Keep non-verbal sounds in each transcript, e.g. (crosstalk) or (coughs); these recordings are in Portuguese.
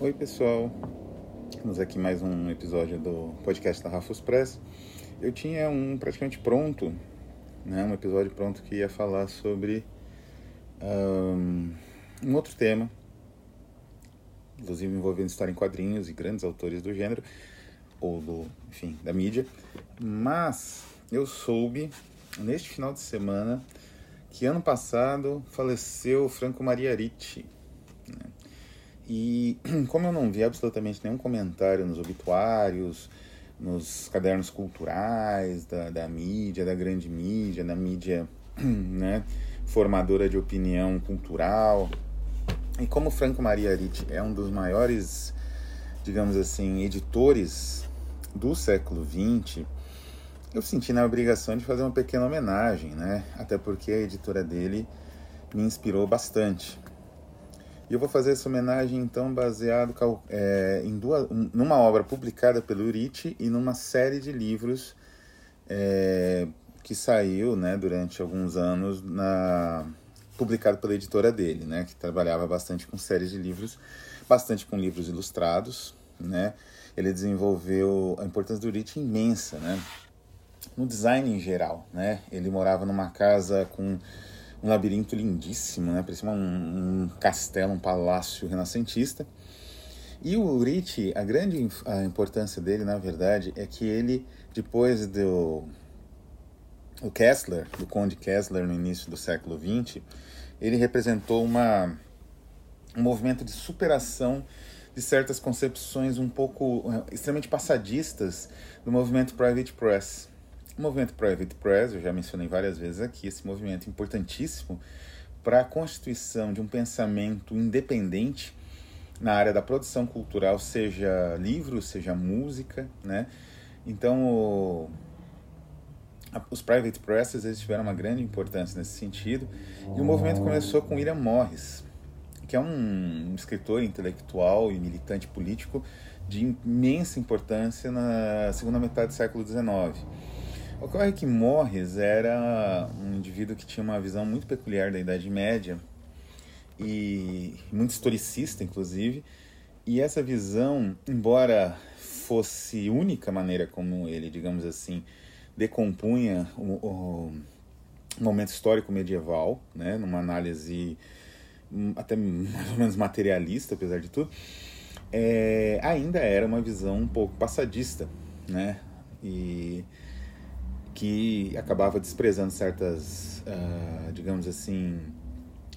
Oi pessoal, estamos aqui mais um episódio do podcast da Rafus Press. Eu tinha um praticamente pronto, né, um episódio pronto que ia falar sobre um, um outro tema, inclusive envolvendo história em quadrinhos e grandes autores do gênero, ou do, enfim, da mídia. Mas eu soube neste final de semana que ano passado faleceu Franco Maria Ricci. Né? E (clears throat) como eu não vi absolutamente nenhum comentário nos obituários, nos cadernos culturais da, da mídia, da grande mídia, da mídia (clears throat) né, formadora de opinião cultural, e como Franco Maria Ricci é um dos maiores, digamos assim, editores do século XX, eu senti na obrigação de fazer uma pequena homenagem, né? Até porque a editora dele me inspirou bastante. E eu vou fazer essa homenagem então baseado é, em duas, numa obra publicada pelo Ricci e numa série de livros é, que saiu, né, durante alguns anos na publicado pela editora dele, né, que trabalhava bastante com séries de livros, bastante com livros ilustrados, né. Ele desenvolveu a importância do Rich imensa, né, no design em geral, né. Ele morava numa casa com um labirinto lindíssimo, né, parecia um, um castelo, um palácio renascentista. E o Rich, a grande a importância dele, na verdade, é que ele, depois do o Kessler, do Conde Kessler no início do século XX, ele representou uma, um movimento de superação de certas concepções um pouco eh, extremamente passadistas do movimento Private Press. O movimento Private Press, eu já mencionei várias vezes aqui, esse movimento importantíssimo para a constituição de um pensamento independente na área da produção cultural, seja livro, seja música, né? Então, o, os private presses eles tiveram uma grande importância nesse sentido e o movimento começou com William Morris que é um escritor intelectual e militante político de imensa importância na segunda metade do século XIX. Ocorre que Morris era um indivíduo que tinha uma visão muito peculiar da Idade Média e muito historicista, inclusive, e essa visão, embora fosse única maneira como ele, digamos assim, decompunha o, o momento histórico medieval, né, numa análise hum, até mais ou menos materialista, apesar de tudo, é, ainda era uma visão um pouco passadista, né, e que acabava desprezando certas, uh, digamos assim,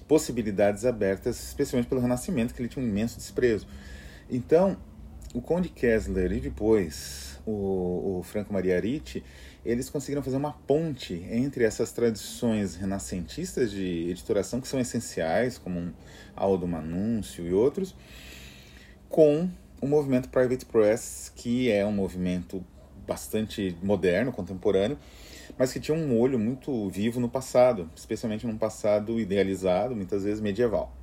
possibilidades abertas, especialmente pelo Renascimento, que ele tinha um imenso desprezo. Então, o Conde Kessler e depois o, o Franco Maria Ricci eles conseguiram fazer uma ponte entre essas tradições renascentistas de editoração, que são essenciais, como Aldo Manúncio e outros, com o movimento Private Press, que é um movimento bastante moderno, contemporâneo, mas que tinha um olho muito vivo no passado, especialmente num passado idealizado, muitas vezes medieval.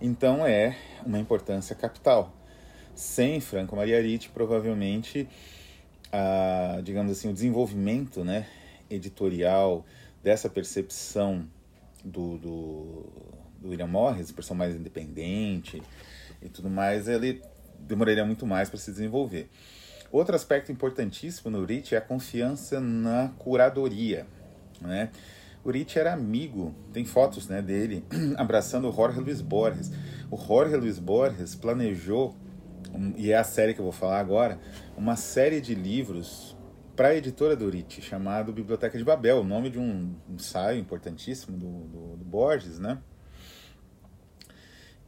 Então é uma importância capital. Sem Franco Maria Ricci, provavelmente a, digamos assim, o desenvolvimento né, editorial dessa percepção do, do, do William Morris, percepção mais independente e tudo mais, ele demoraria muito mais para se desenvolver. Outro aspecto importantíssimo no Rich é a confiança na curadoria. Né? O Rich era amigo, tem fotos né, dele (clears throat) abraçando o Jorge Luiz Borges. O Jorge Luiz Borges planejou e é a série que eu vou falar agora, uma série de livros para a editora do Ritchie, chamado Biblioteca de Babel, o nome de um ensaio importantíssimo do, do, do Borges, né?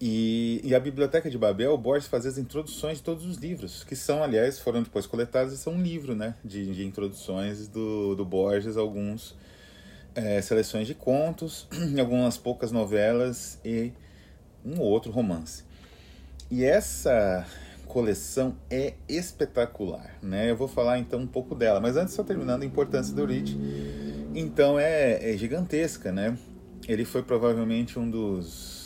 E, e, a Biblioteca de Babel, Borges fazia as introduções de todos os livros, que são, aliás, foram depois coletados e são um livro, né? De, de introduções do, do Borges, alguns é, seleções de contos, (clears throat) algumas poucas novelas e um outro romance. E essa coleção é espetacular, né? Eu vou falar então um pouco dela, mas antes só terminando a importância do Rich. Então é, é gigantesca, né? Ele foi provavelmente um dos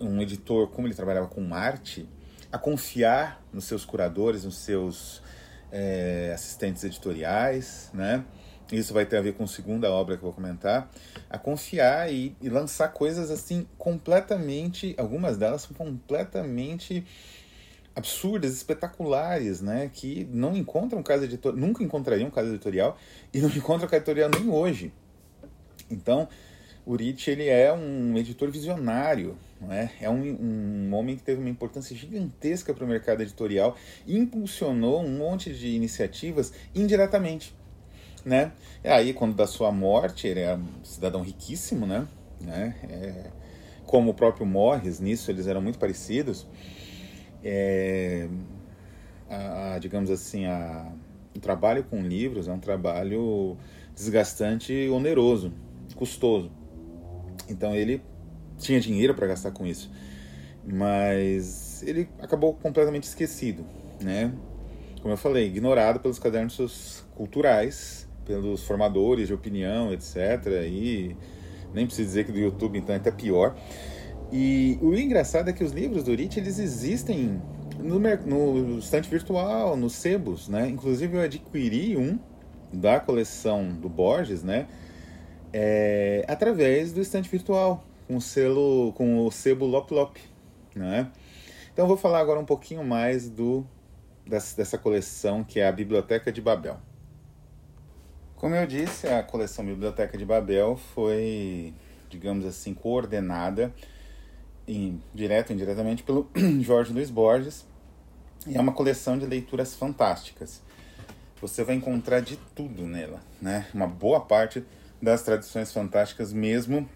um editor, como ele trabalhava com arte, a confiar nos seus curadores, nos seus é, assistentes editoriais, né? isso vai ter a ver com a segunda obra que eu vou comentar, a confiar e, e lançar coisas assim completamente, algumas delas são completamente absurdas, espetaculares, né, que não encontram casa editorial, nunca encontrariam casa editorial e não (laughs) encontram casa editorial nem hoje. Então, o Rich ele é um editor visionário, é? é um, um homem que teve uma importância gigantesca para o mercado editorial e impulsionou um monte de iniciativas indiretamente. Né? E aí, quando da sua morte, ele é um cidadão riquíssimo, né? né? É, como o próprio Morris, nisso eles eram muito parecidos. É, a, a, digamos assim, a, o trabalho com livros é um trabalho desgastante oneroso, custoso. Então ele tinha dinheiro para gastar com isso, mas ele acabou completamente esquecido, né? Como eu falei, ignorado pelos cadernos culturais, pelos formadores de opinião, etc. E nem preciso dizer que do YouTube então é até pior. E o engraçado é que os livros do Rich eles existem no, no estante virtual, nos sebos, né? Inclusive eu adquiri um da coleção do Borges, né? É, através do estante virtual, com o selo, com o sebo Lop Lop, né? Então eu vou falar agora um pouquinho mais do dessa coleção que é a Biblioteca de Babel. Como eu disse, a coleção Biblioteca de Babel foi, digamos assim, coordenada em, direto ou indiretamente pelo (clears throat) Jorge Luiz Borges e é uma coleção de leituras fantásticas. Você vai encontrar de tudo nela, né? Uma boa parte das tradições fantásticas mesmo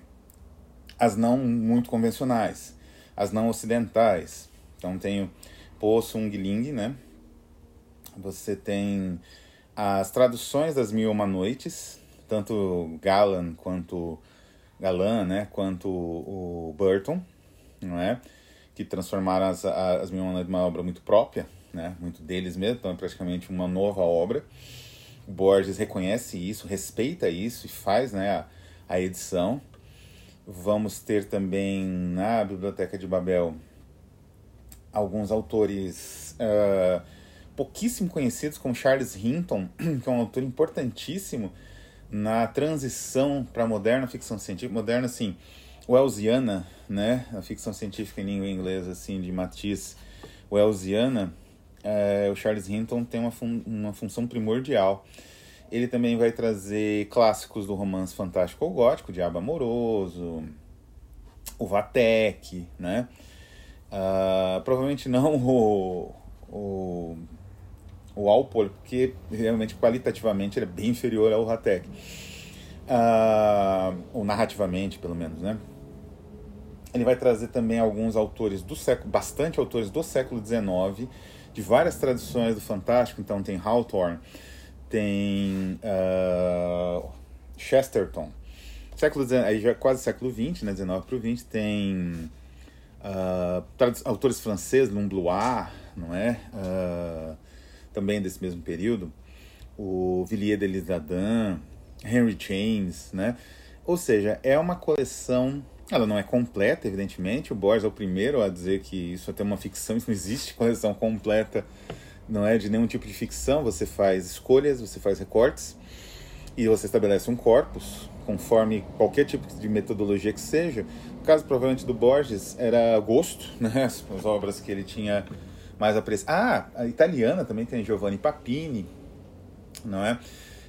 as não muito convencionais, as não ocidentais. Então tem o Po Sung Ling, né? Você tem as traduções das Mil Uma Noites, tanto Galan quanto Galan, né? Quanto o Burton, não é? Que transformaram as, as Mil Uma Noites numa obra muito própria, né? Muito deles mesmo, então é praticamente uma nova obra. O Borges reconhece isso, respeita isso e faz, né? A, a edição. Vamos ter também na Biblioteca de Babel alguns autores uh, pouquíssimo conhecidos, como Charles Hinton, (clears throat) que é um autor importantíssimo na transição para a moderna ficção científica, moderna assim, Wellsiana, né, a ficção científica em língua inglesa assim de Matisse Wellsiana, é, o Charles Hinton tem uma, fun uma função primordial ele também vai trazer clássicos do romance fantástico ou gótico, Diabo Amoroso, o Vatek, né? Uh, provavelmente não o, o, o Alpol, porque realmente qualitativamente ele é bem inferior ao Vatek. Uh, ou narrativamente, pelo menos, né? Ele vai trazer também alguns autores do século, bastante autores do século XIX, de várias tradições do fantástico. Então tem Hawthorne, tem uh, Chesterton. Século aí já quase século XX, né, 19 para o 20, tem uh, autores franceses, Lumblois, não é? Uh, também desse mesmo período. O Villiers de Lissadin, Henry James, né? Ou seja, é uma coleção ela não é completa, evidentemente. O Borges é o primeiro a dizer que isso é até uma ficção, isso não existe coleção completa não é de nenhum tipo de ficção, você faz escolhas, você faz recortes e você estabelece um corpus conforme qualquer tipo de metodologia que seja. No caso, provavelmente, do Borges era gosto, (laughs) né? as, as obras que ele tinha mais apreciado. Ah, a italiana também tem Giovanni Papini, não é?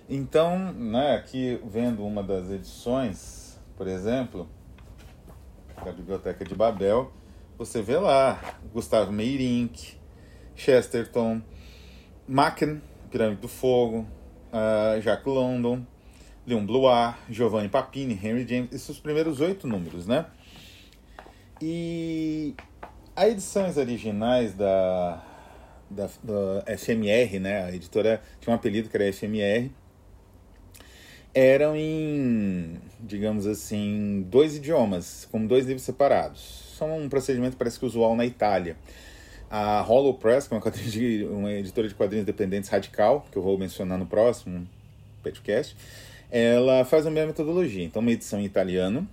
Então, né, aqui vendo uma das edições, por exemplo, da Biblioteca de Babel, você vê lá Gustavo Meirink, Chesterton, Machen, Pirâmide do Fogo, uh, Jacques London, Leon Blois, Giovanni Papini, Henry James, esses os primeiros oito números, né? E as edições originais da, da, da FMR, né? A editora tinha um apelido que era FMR, eram em, digamos assim, dois idiomas, como dois livros separados. São um procedimento parece que usual na Itália. A Hollow Press, que é uma, de, uma editora de quadrinhos independentes radical, que eu vou mencionar no próximo podcast, ela faz a mesma metodologia. Então, uma edição em italiano,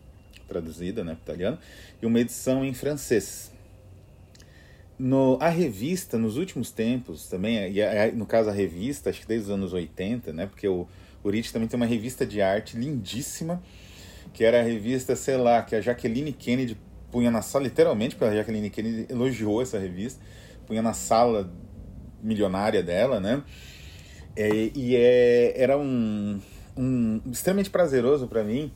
traduzida, né, italiano, e uma edição em francês. No, a revista, nos últimos tempos também, e a, no caso a revista, acho que desde os anos 80, né, porque o, o Rit também tem uma revista de arte lindíssima, que era a revista, sei lá, que a Jacqueline Kennedy punha na sala, literalmente, porque a Jacqueline Kennedy elogiou essa revista, punha na sala milionária dela, né? É, e é, era um, um extremamente prazeroso para mim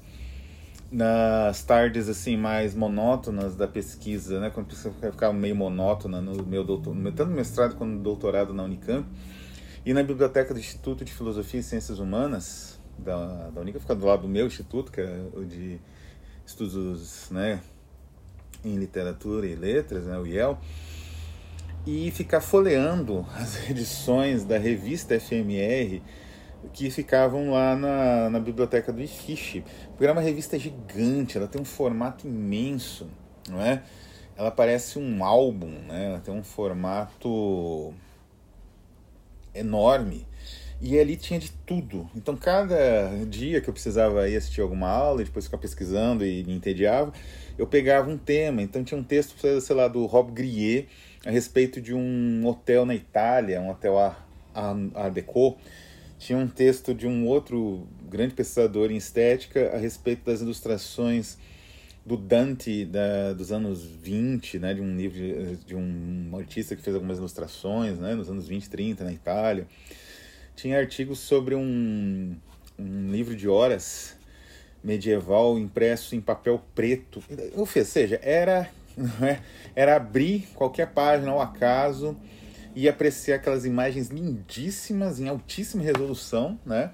nas tardes assim mais monótonas da pesquisa, né, quando a pesquisa ficava meio monótona no meu doutor, tanto no mestrado quanto no doutorado na Unicamp, e na biblioteca do Instituto de Filosofia e Ciências Humanas da, da Unicamp, fica do lado do meu instituto, que é o de estudos, né, em literatura e letras, né, o IEL, e ficar folheando (laughs) as edições da revista FMR que ficavam lá na, na biblioteca do IFISH. Porque era uma revista gigante, ela tem um formato imenso, não é? Ela parece um álbum, né? Ela tem um formato enorme. E ali tinha de tudo. Então, cada dia que eu precisava ir assistir alguma aula e depois ficar pesquisando e me entediava, eu pegava um tema. Então, tinha um texto, sei lá, do Rob Grier a respeito de um hotel na Itália, um hotel Art Deco, tinha um texto de um outro grande pesquisador em estética a respeito das ilustrações do Dante da, dos anos 20, né, de um livro de, de, um artista que fez algumas ilustrações né, nos anos 20, 30 na Itália. Tinha artigos sobre um, um livro de horas medieval impresso em papel preto. Ou seja, era, é, era abrir qualquer página ao acaso e apreciar aquelas imagens lindíssimas em altíssima resolução, né?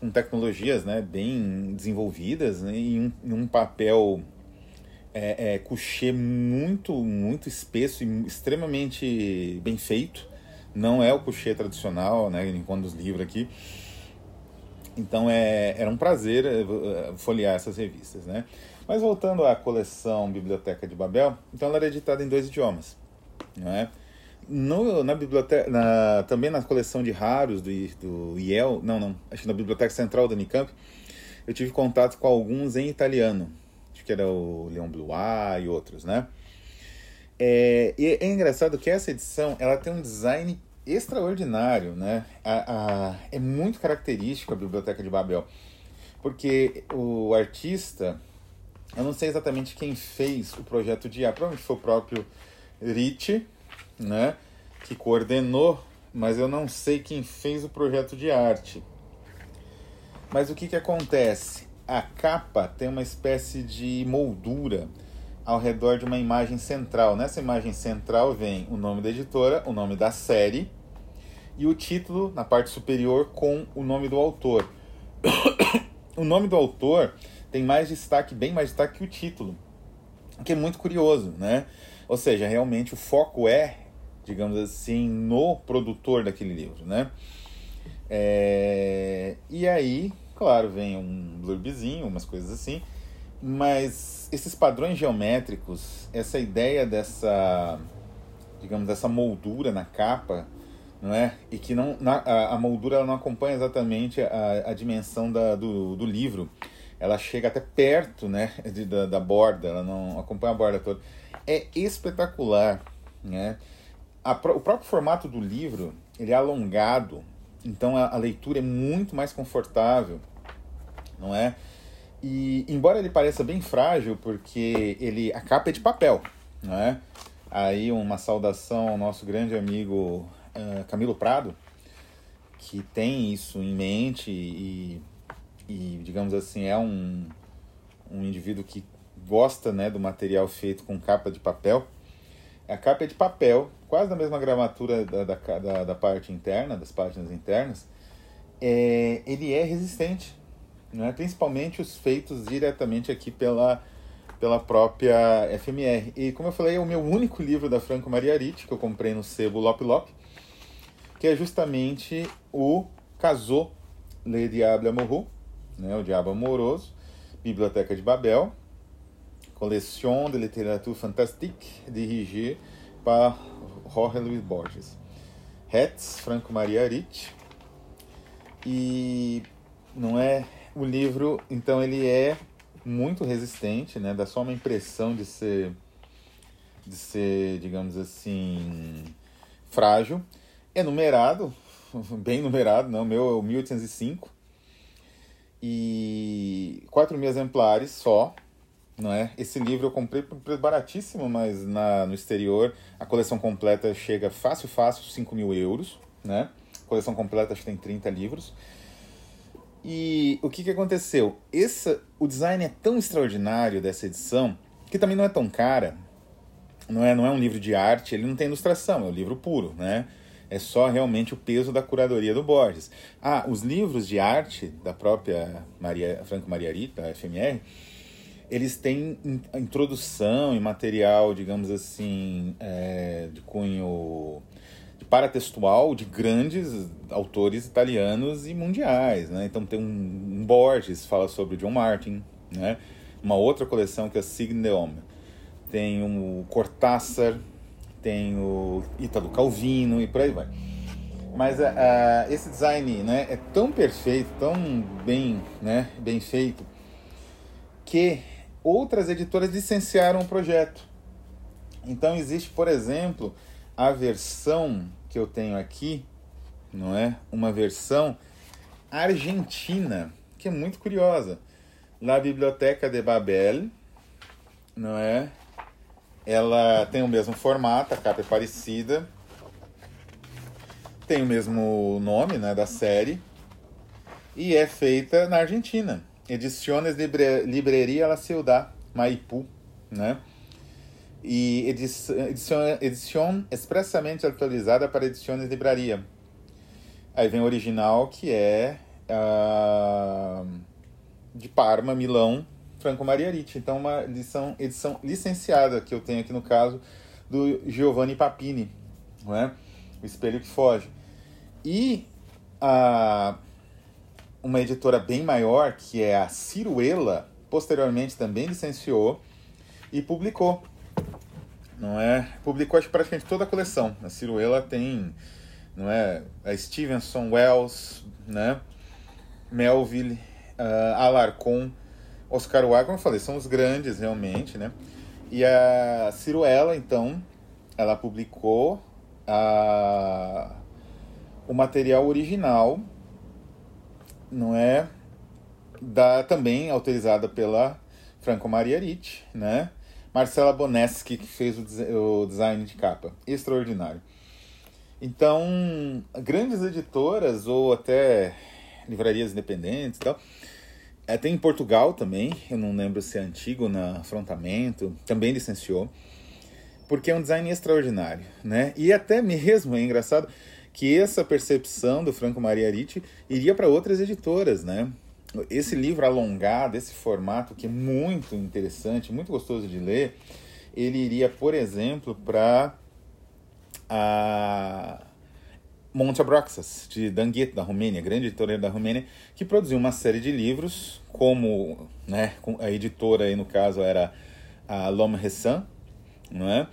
com tecnologias né, bem desenvolvidas né, e um, um papel é, é, muito, muito espesso e extremamente bem feito. Não é o couché tradicional, né, enquanto dos livros aqui. Então é, era um prazer é, é, folhear essas revistas. Né? Mas voltando à coleção Biblioteca de Babel, então ela era editada em dois idiomas. Não é? no, na biblioteca, na, também na coleção de raros do, do IEL, não, não, acho que na Biblioteca Central da Unicamp, eu tive contato com alguns em italiano. Acho que era o Leon Blois e outros, né? É, e é engraçado que essa edição ela tem um design extraordinário, né? A, a, é muito característico a Biblioteca de Babel, porque o artista, eu não sei exatamente quem fez o projeto de IA, provavelmente foi o próprio Ricci, né, que coordenou, mas eu não sei quem fez o projeto de arte. Mas o que, que acontece? A capa tem uma espécie de moldura ao redor de uma imagem central. Nessa imagem central vem o nome da editora, o nome da série e o título na parte superior com o nome do autor. (coughs) o nome do autor tem mais destaque, bem mais destaque que o título, o que é muito curioso, né? Ou seja, realmente o foco é digamos assim, no produtor daquele livro, né? É, e aí, claro, vem um blurbzinho, umas coisas assim, mas esses padrões geométricos, essa ideia dessa, digamos, dessa moldura na capa, não é? E que não, na, a, a, moldura não acompanha exatamente a, a dimensão da, do, do livro, ela chega até perto, né, de, da, da borda, ela não acompanha a borda toda. É espetacular, né? a, o próprio formato do livro ele é alongado, então a, a, leitura é muito mais confortável, não é? E embora ele pareça bem frágil, porque ele a capa é de papel, não é? Aí uma saudação ao nosso grande amigo Camilo Prado, que tem isso em mente e, e digamos assim é um, um indivíduo que gosta né, do material feito com capa de papel. A capa é de papel, quase da mesma gramatura da, da, da, da parte interna, das páginas internas. É, ele é resistente, né? principalmente os feitos diretamente aqui pela, pela própria FMR. E como eu falei, é o meu único livro da Franco Maria Aritti, que eu comprei no sebo Lop Lop, que é justamente o Casou Le Diable Amoureux, né? o Diabo Amoroso, Biblioteca de Babel, Collection de littérature fantastique dirigée par Jorge Luis Borges. Hetz, Franco Maria Arit. E não é o livro, então ele é muito resistente, né? Dá só uma impressão de ser de ser, digamos assim, frágil. É numerado, (laughs) bem numerado, não, meu é o 1805. e 4 mil exemplares só, não é? Esse livro eu comprei por preço baratíssimo, mas na, no exterior a coleção completa chega fácil, fácil, 5 mil euros, né? A coleção completa acho que tem 30 livros. E o que, que aconteceu? Essa, o design é tão extraordinário dessa edição, que também não é tão cara, não é, não é um livro de arte, ele não tem ilustração, é um livro puro, né? É só realmente o peso da curadoria do Borges. Ah, os livros de arte da própria Maria, Franco Maria Rita, FMR, eles têm introdução e material, digamos assim, é, de cunho de paratextual de grandes autores italianos e mundiais, né? Então tem um, um Borges fala sobre John Martin, né? Uma outra coleção que é Signe Homme. Tem o Cortázar, tem o Ítalo Calvino e por aí vai. Mas uh, esse design né, é tão perfeito, tão bem, né, bem feito, que outras editoras licenciaram o projeto. Então existe, por exemplo, a versão que eu tenho aqui, não é? Uma versão argentina, que é muito curiosa. La Biblioteca de Babel, não é? Ela tem o mesmo formato, a capa é parecida, tem o mesmo nome, né, da série, e é feita na Argentina. Ediciones Libre, Libreria La Ciudad, Maipú, né? E edição, expressamente atualizada para edições livraria. Aí vem o original, que é uh, de Parma, Milão, Franco Mariariti. Então, uma edição, edição licenciada que eu tenho aqui no caso do Giovanni Papini, não é? O Espelho que Foge. E uh, uma editora bem maior, que é a Ciruela, posteriormente também licenciou e publicou. Não é? Publicou acho, praticamente toda a coleção. A Ciruela tem, não é, a Stevenson, Wells, né? Melville, uh, Alarcon, Oscar Wilde, como eu falei, são os grandes realmente, né? E a Ciruela, então, ela publicou a, o material original não é da também autorizada pela Franco Maria Ricci, né? Marcela Boneski que fez o, o design de capa, extraordinário. Então, grandes editoras ou até livrarias independentes e tal, é, tem em Portugal também, eu não lembro se é antigo na Afrontamento, também licenciou, porque é um design extraordinário, né? E até (laughs) mesmo é engraçado que essa percepção do Franco Maria Ricci iria para outras editoras, né? Esse livro alongado, esse formato que é muito interessante, muito gostoso de ler, ele iria, por exemplo, para a Monte Abraxas, de Danguet, da Romênia, grande editora da Romênia, que produziu uma série de livros, como né, a editora aí no caso era a L'Homme Récent, não é?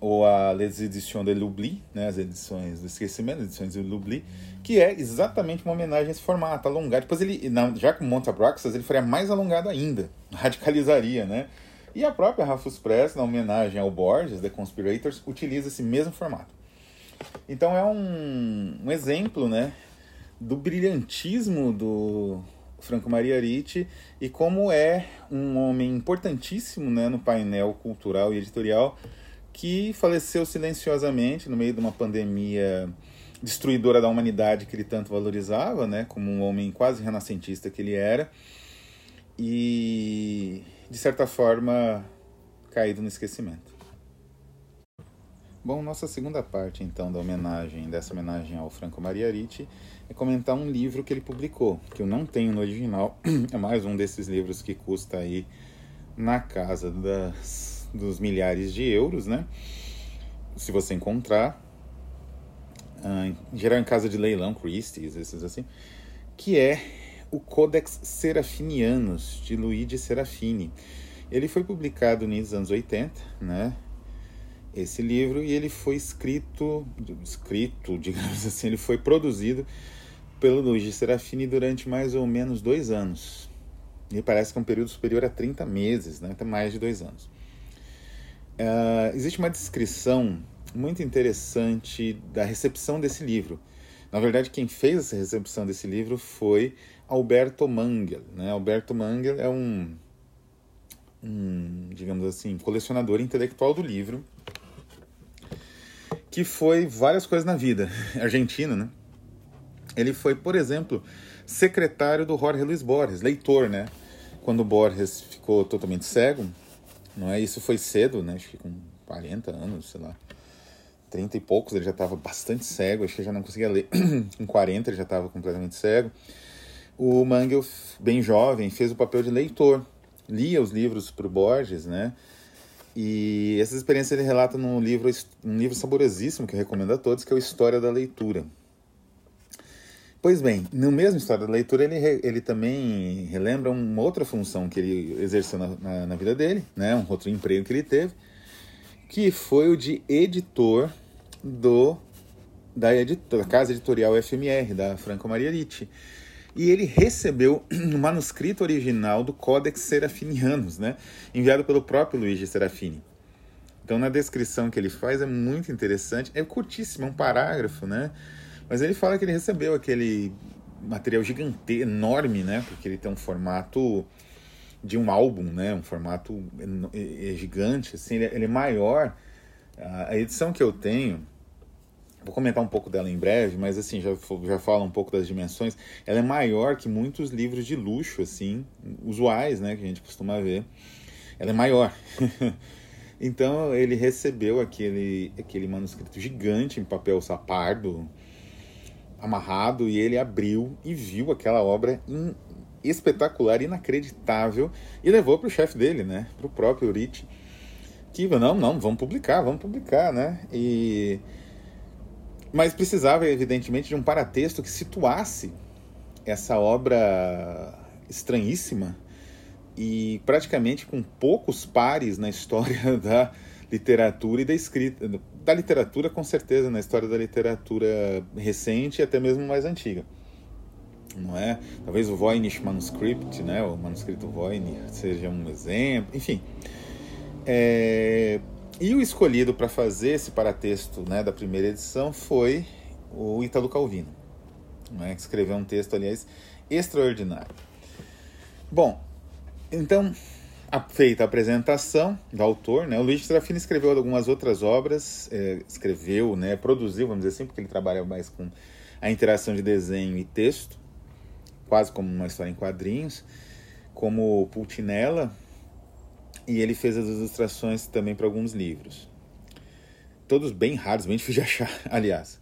ou a Les Editions de l'Oubli, né, as edições do esquecimento, as edições de l'Oubli, que é exatamente uma homenagem a esse formato alongado. Depois ele, já com Monta Braxas, ele faria mais alongado ainda, (laughs) radicalizaria, né? E a própria Rafus Press, na homenagem ao Borges, The Conspirators, utiliza esse mesmo formato. Então é um, um exemplo, né, do brilhantismo do Franco Maria Ricci e como é um homem importantíssimo, né, no painel cultural e editorial que faleceu silenciosamente no meio de uma pandemia destruidora da humanidade que ele tanto valorizava, né, como um homem quase renascentista que ele era, e de certa forma caído no esquecimento. Bom, nossa segunda parte então da homenagem, dessa homenagem ao Franco Maria Ricci, é comentar um livro que ele publicou, que eu não tenho no original, (clears throat) é mais um desses livros que custa aí na casa das dos milhares de euros, né? Se você encontrar, uh, em geral em casa de leilão, Christie's, esses assim, que é o Codex Serafinianus, de Luigi Serafini. Ele foi publicado nos anos 80, né? Esse livro, e ele foi escrito, escrito, (laughs) digamos assim, ele foi produzido pelo Luigi Serafini durante mais ou menos dois anos. E parece que é um período superior a 30 meses, né? até mais de dois anos. Uh, existe uma descrição muito interessante da recepção desse livro. Na verdade, quem fez essa recepção desse livro foi Alberto Mangel. Né? Alberto Mangel é um, um, digamos assim, colecionador intelectual do livro, que foi várias coisas na vida. (laughs) Argentino, né? Ele foi, por exemplo, secretário do Jorge Luiz Borges, leitor, né? Quando Borges ficou totalmente cego, não é? Isso foi cedo, né? Acho que com 40 anos, sei lá. 30 e poucos ele já estava bastante cego, acho que já não conseguia ler. (clears throat) com 40 ele já estava completamente cego. O Mangel, bem jovem, fez o papel de leitor. Lia os livros para o Borges, né? E essas experiências ele relata num livro, um livro saborosíssimo que eu recomendo a todos, que é o História da Leitura. Pois bem, no mesmo História da Leitura, ele, ele também relembra uma outra função que ele exerceu na, na, na vida dele, né? um outro emprego que ele teve, que foi o de editor do da, da casa editorial FMR, da Franco Maria Ricci. E ele recebeu o manuscrito original do Codex Serafinianus, né? enviado pelo próprio Luigi Serafini. Então, na descrição que ele faz é muito interessante, é curtíssimo, é um parágrafo, né? Mas ele fala que ele recebeu aquele material gigante, enorme, né? Porque ele tem um formato de um álbum, né? Um formato gigante, assim, ele é, é maior. A edição que eu tenho, vou comentar um pouco dela em breve, mas assim, já, já falo um pouco das dimensões. Ela é maior que muitos livros de luxo, assim, usuais, né? Que a gente costuma ver. Ela é maior. (laughs) então ele recebeu aquele, aquele manuscrito gigante em papel sapardo, amarrado e ele abriu e viu aquela obra in, espetacular, inacreditável e levou para o chefe dele, né, para o próprio Rich, que não, não, vamos publicar, vamos publicar, né? E mas precisava evidentemente de um paratexto que situasse essa obra estranhíssima e praticamente com poucos pares na história (laughs) da literatura e da escrita, da literatura com certeza, na história da literatura recente e até mesmo mais antiga. Não é? Talvez o Voynich Manuscript, né, o manuscrito Voynich seja um exemplo, enfim. É... E o escolhido para fazer esse paratexto né, da primeira edição foi o Italo Calvino, né, que escreveu um texto, aliás, extraordinário. Bom, então feita a apresentação do autor, né, o Luiz Serafini escreveu algumas outras obras, é, escreveu, né, produziu, vamos dizer assim, porque ele trabalha mais com a interação de desenho e texto, quase como uma história em quadrinhos, como Pultinella, e ele fez as ilustrações também para alguns livros. Todos bem raros, bem (laughs) difícil de achar, aliás.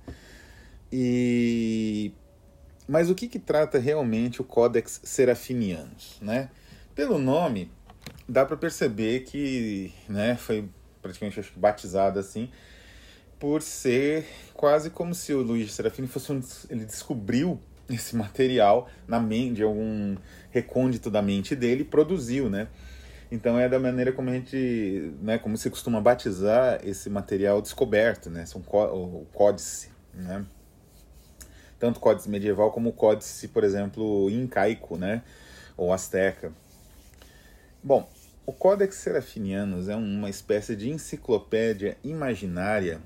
E mas o que, que trata realmente o Codex Serafinianus, né? Pelo nome, dá para perceber que né, foi praticamente acho que batizado assim por ser quase como se o Luiz Serafini fosse um, ele descobriu esse material na mente algum recôndito da mente dele e produziu, né? Então é da maneira como a gente, né, como se costuma batizar esse material descoberto, né? São o códice, né? Tanto o códice medieval como o códice, por exemplo, incaico, né? Ou asteca. Bom, o Codex Serafinianus é uma espécie de enciclopédia imaginária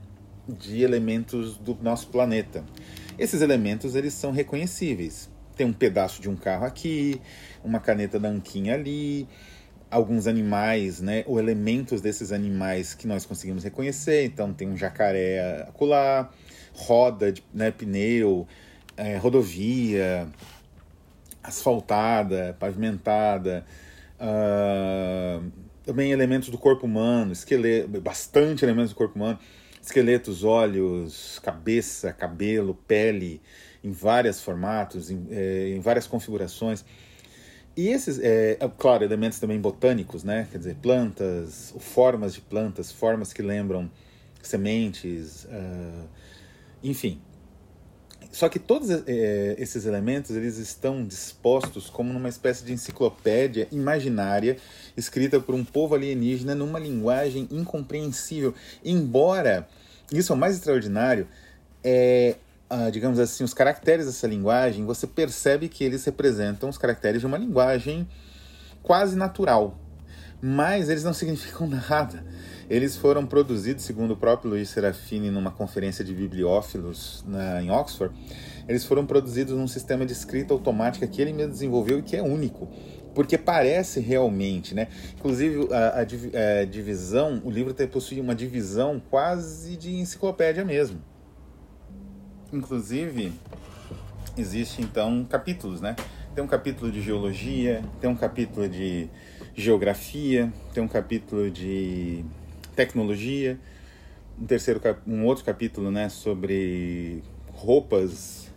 de elementos do nosso planeta. Esses elementos eles são reconhecíveis. Tem um pedaço de um carro aqui, uma caneta da Anquinha ali, alguns animais, né, ou elementos desses animais que nós conseguimos reconhecer. Então tem um jacaré acolá, roda, de, né, pneu, é, rodovia, asfaltada, pavimentada, Uh, também elementos do corpo humano, esqueleto, bastante elementos do corpo humano, esqueletos, olhos, cabeça, cabelo, pele, em vários formatos, em, é, em várias configurações. E esses, é, é, claro, elementos também botânicos, né? Quer dizer, plantas, formas de plantas, formas que lembram sementes, uh, enfim, só que todos é, esses elementos eles estão dispostos como numa espécie de enciclopédia imaginária escrita por um povo alienígena numa linguagem incompreensível. Embora isso é o mais extraordinário, é, ah, digamos assim, os caracteres dessa linguagem, você percebe que eles representam os caracteres de uma linguagem quase natural, mas eles não significam (laughs) nada. Eles foram produzidos, segundo o próprio Luiz Serafini, numa conferência de bibliófilos na, em Oxford. Eles foram produzidos num sistema de escrita automática que ele mesmo desenvolveu e que é único porque parece realmente, né? Inclusive a, a, a, é, divisão, o livro possui uma divisão quase de enciclopédia mesmo. Inclusive existe então capítulos, né? Tem um capítulo de geologia, tem um capítulo de geografia, tem um capítulo de tecnologia, um terceiro um outro capítulo, né, sobre roupas,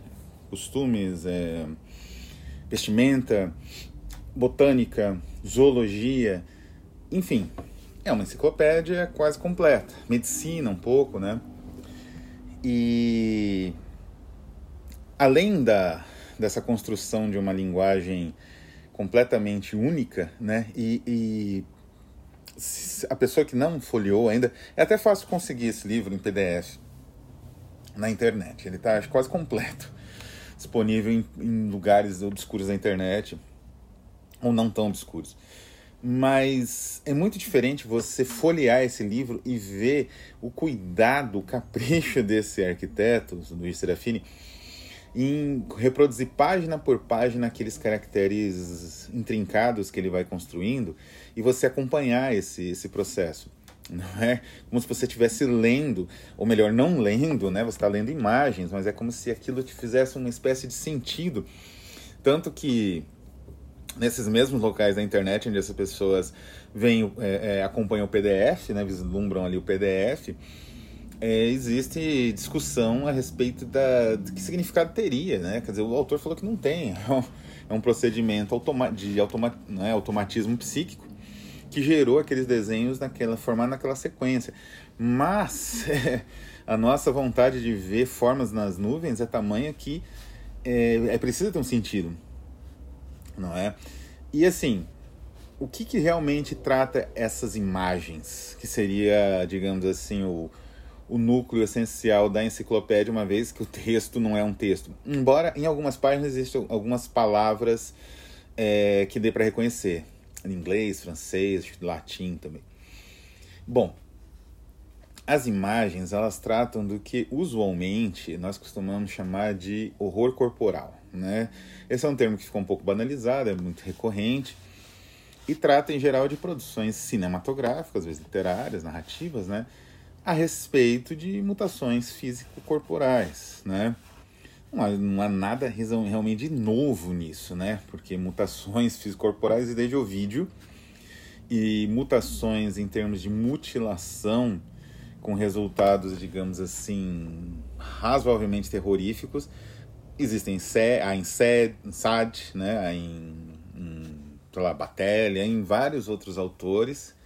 costumes, é, vestimenta, botânica, zoologia, enfim, é uma enciclopédia quase completa. Medicina um pouco, né? E além da, dessa construção de uma linguagem completamente única, né? E, e a pessoa que não folheou ainda, é até fácil conseguir esse livro em PDF na internet. Ele está quase completo, (laughs) disponível em, em lugares obscuros da internet ou não tão obscuros. Mas é muito diferente você folhear esse livro e ver o cuidado, o capricho (laughs) desse arquiteto, Luiz Serafini, em reproduzir página por página aqueles caracteres intrincados que ele vai construindo e você acompanhar esse, esse processo. (laughs) Não é como se você estivesse lendo, ou melhor, não lendo, né? Você está lendo imagens, mas é como se aquilo te fizesse uma espécie de sentido. Tanto que nesses mesmos locais da internet onde essas pessoas vêm, é, é, acompanham o PDF, né? Vislumbram ali o PDF é, existe discussão a respeito da, de que significado teria, né? Quer dizer, o autor falou que não tem. (laughs) É um procedimento automa de automa né, automatismo psíquico que gerou aqueles desenhos naquela formado naquela sequência. Mas é, (laughs) a nossa vontade de ver formas nas nuvens é tamanha que é, é ter um sentido, não é? E assim, o que, que realmente trata essas imagens, que seria, digamos assim, o, o núcleo essencial da enciclopédia, uma vez que o texto não é um texto. Embora em algumas páginas existam algumas palavras é, que dê para reconhecer, em inglês, francês, latim também. Bom, as imagens elas tratam do que usualmente nós costumamos chamar de horror corporal. Né? Esse é um termo que ficou um pouco banalizado, é muito recorrente e trata em geral de produções cinematográficas, às vezes literárias, narrativas, né? A respeito de mutações físico-corporais, né? Não há, não há, nada realmente novo nisso, né? Porque mutações físico-corporais desde o vídeo e mutações em termos de mutilação com resultados, digamos assim, razoavelmente terroríficos, existem em SAD, né? Em, em sei lá, Batelia, em vários outros autores,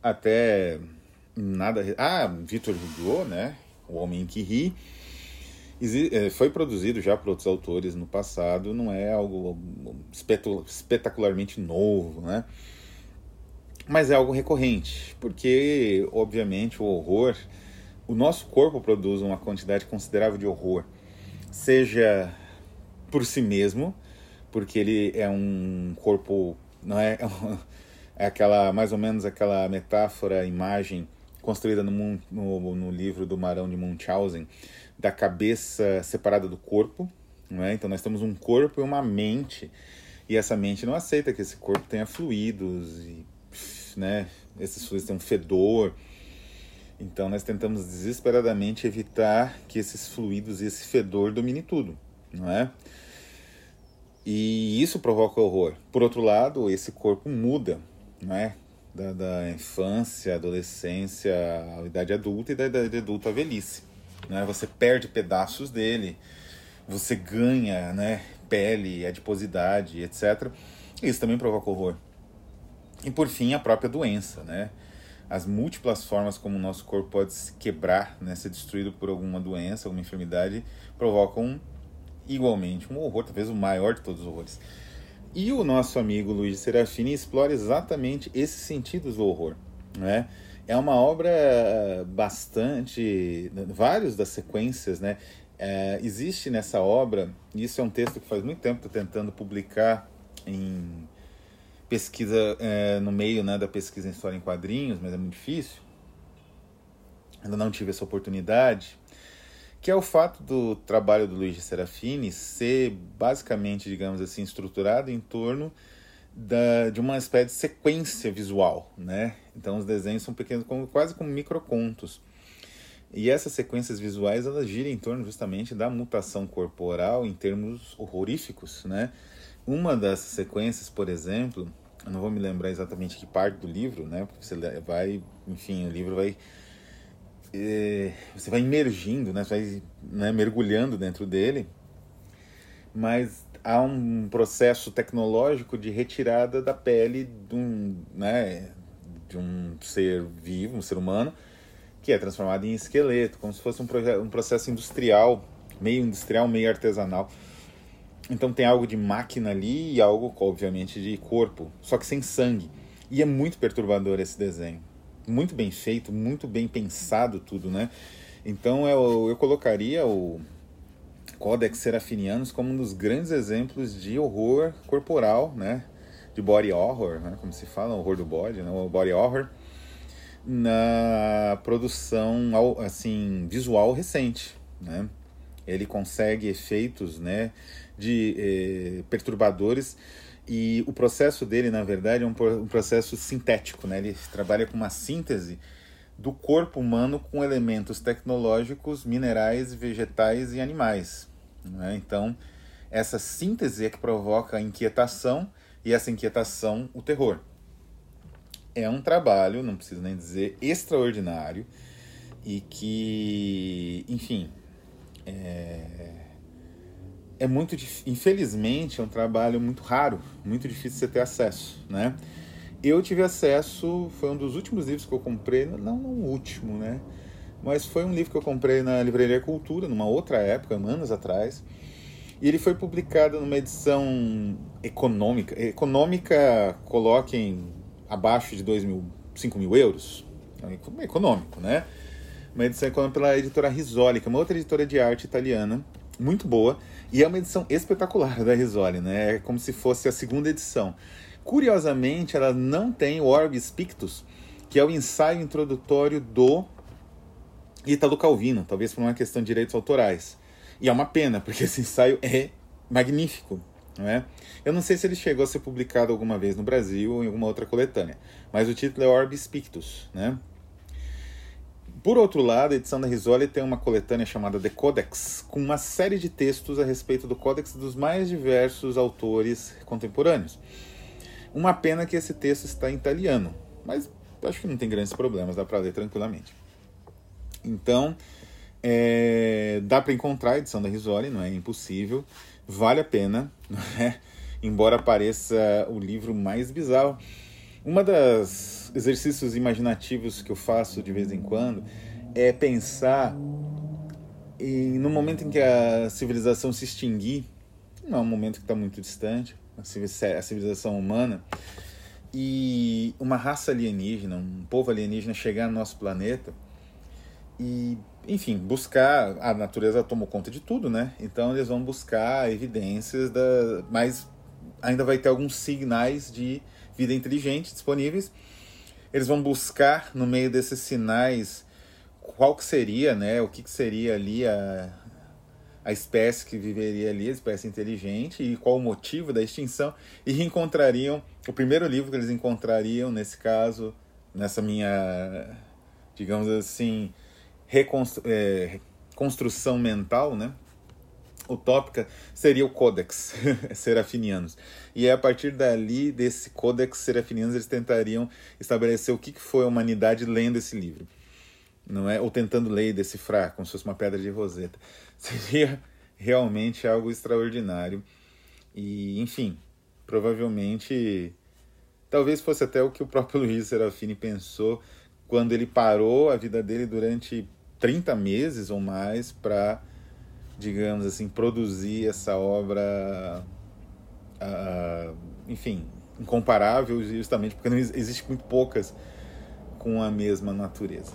até nada. Ah, Victor Hugo, né? O Homem que Ri. É, foi produzido já por outros autores no passado, não é algo espetacularmente novo, né? Mas é algo recorrente, porque, obviamente, o horror. O nosso corpo produz uma quantidade considerável de horror, seja por si mesmo, porque ele é um corpo, não é, (laughs) é aquela mais ou menos aquela metáfora, imagem construída no, no, no livro do Marão de Munchausen, da cabeça separada do corpo. É? Então nós temos um corpo e uma mente, e essa mente não aceita que esse corpo tenha fluidos, e, né? esses fluidos um fedor. Então nós tentamos desesperadamente evitar que esses fluidos e esse fedor domine tudo, não é? E isso provoca horror. Por outro lado, esse corpo muda, não é? Da, da infância, adolescência, idade adulta e da idade adulta à velhice. Né? Você perde pedaços dele, você ganha né, pele, adiposidade, etc. Isso também provoca horror. E por fim, a própria doença, né? As múltiplas formas como o nosso corpo pode se quebrar, né, ser destruído por alguma doença, alguma enfermidade, provocam igualmente um horror, talvez o maior de todos os horrores. E o nosso amigo Luiz Serafini explora exatamente esses sentidos do horror. Né? É uma obra bastante. vários das sequências, né? É, existe nessa obra, e isso é um texto que faz muito tempo estou tentando publicar em pesquisa é, no meio né, da pesquisa em história em quadrinhos, mas é muito difícil. ainda não tive essa oportunidade, que é o fato do trabalho do Luigi Serafini ser basicamente, digamos assim, estruturado em torno da, de uma espécie de sequência visual, né? Então os desenhos são pequenos, como, quase como microcontos. E essas sequências visuais elas giram em torno justamente da mutação corporal em termos horroríficos, né? Uma dessas sequências, por exemplo, eu não vou me lembrar exatamente que parte do livro, né? Porque você vai, enfim, o livro vai é, você vai emergindo, né? Você vai né, mergulhando dentro dele, mas há um processo tecnológico de retirada da pele de um, né, de um ser vivo, um ser humano, que é transformado em esqueleto, como se fosse um, um processo industrial, meio industrial, meio artesanal. Então tem algo de máquina ali e algo, obviamente, de corpo, só que sem sangue. E é muito perturbador esse desenho. Muito bem feito, muito bem pensado tudo, né? Então eu, eu colocaria o Codex Serafinianus como um dos grandes exemplos de horror corporal, né? De body horror, né? como se fala, horror do body, né? o body horror, na produção assim visual recente, né? Ele consegue efeitos, né? de eh, perturbadores e o processo dele, na verdade, é um, um processo sintético, né? Ele trabalha com uma síntese do corpo humano com elementos tecnológicos, minerais, vegetais e animais. Né? Então, essa síntese é que provoca a inquietação e essa inquietação o terror. É um trabalho, não preciso nem dizer, extraordinário e que, enfim, é, é muito infelizmente é um trabalho muito raro, muito difícil você ter acesso, né? Eu tive acesso, foi um dos últimos livros que eu comprei, não, não o último, né? Mas foi um livro que eu comprei na Livraria Cultura, numa outra época, anos atrás. E ele foi publicado numa edição econômica. Econômica, coloquem abaixo de 2 mil, 5 mil euros. É econômico, né? Uma edição econômica pela editora Risoli, que é uma outra editora de arte italiana, muito boa. E é uma edição espetacular da Risoli, né? É como se fosse a segunda edição. Curiosamente, ela não tem o Orbis Pictus, que é o ensaio introdutório do Italo Calvino, talvez por uma questão de direitos autorais. E é uma pena, porque esse ensaio é magnífico. Não é? Eu não sei se ele chegou a ser publicado alguma vez no Brasil ou em alguma outra coletânea, mas o título é Orbis Pictus. Né? Por outro lado, a edição da Risoli tem uma coletânea chamada The Codex, com uma série de textos a respeito do Codex dos mais diversos autores contemporâneos. Uma pena que esse texto está em italiano, mas acho que não tem grandes problemas, dá para ler tranquilamente. Então, é, dá para encontrar a edição da Risoli, não é impossível, vale a pena, (laughs) é? embora pareça o livro mais bizarro. Uma das exercícios imaginativos que eu faço de vez em quando é pensar em, no momento em que a civilização se extinguir, não é um momento que está muito distante, a civilização humana, e uma raça alienígena, um povo alienígena chegar no nosso planeta e, enfim, buscar. A natureza tomou conta de tudo, né? Então eles vão buscar evidências da. Mas ainda vai ter alguns sinais de vida inteligente disponíveis. Eles vão buscar no meio desses sinais qual que seria, né, o que, que seria ali a, a espécie que viveria ali, a espécie inteligente, e qual o motivo da extinção, e encontrariam, o primeiro livro que eles encontrariam, nesse caso, nessa minha, digamos assim, é, construção mental, né, utópica seria o Codex (laughs) Serafinianos. E é a partir dali, desse Codex Serafinianos, eles tentariam estabelecer o que foi a humanidade lendo esse livro. Não é? Ou tentando ler e decifrar, como se fosse uma pedra de roseta. (laughs) Seria realmente algo extraordinário. E, enfim, provavelmente, talvez fosse até o que o próprio (laughs) Luiz Serafini pensou quando ele parou a vida dele durante 30 meses ou mais para digamos assim, produzir essa obra, uh, enfim, incomparável, justamente porque não existe muito poucas com a mesma natureza.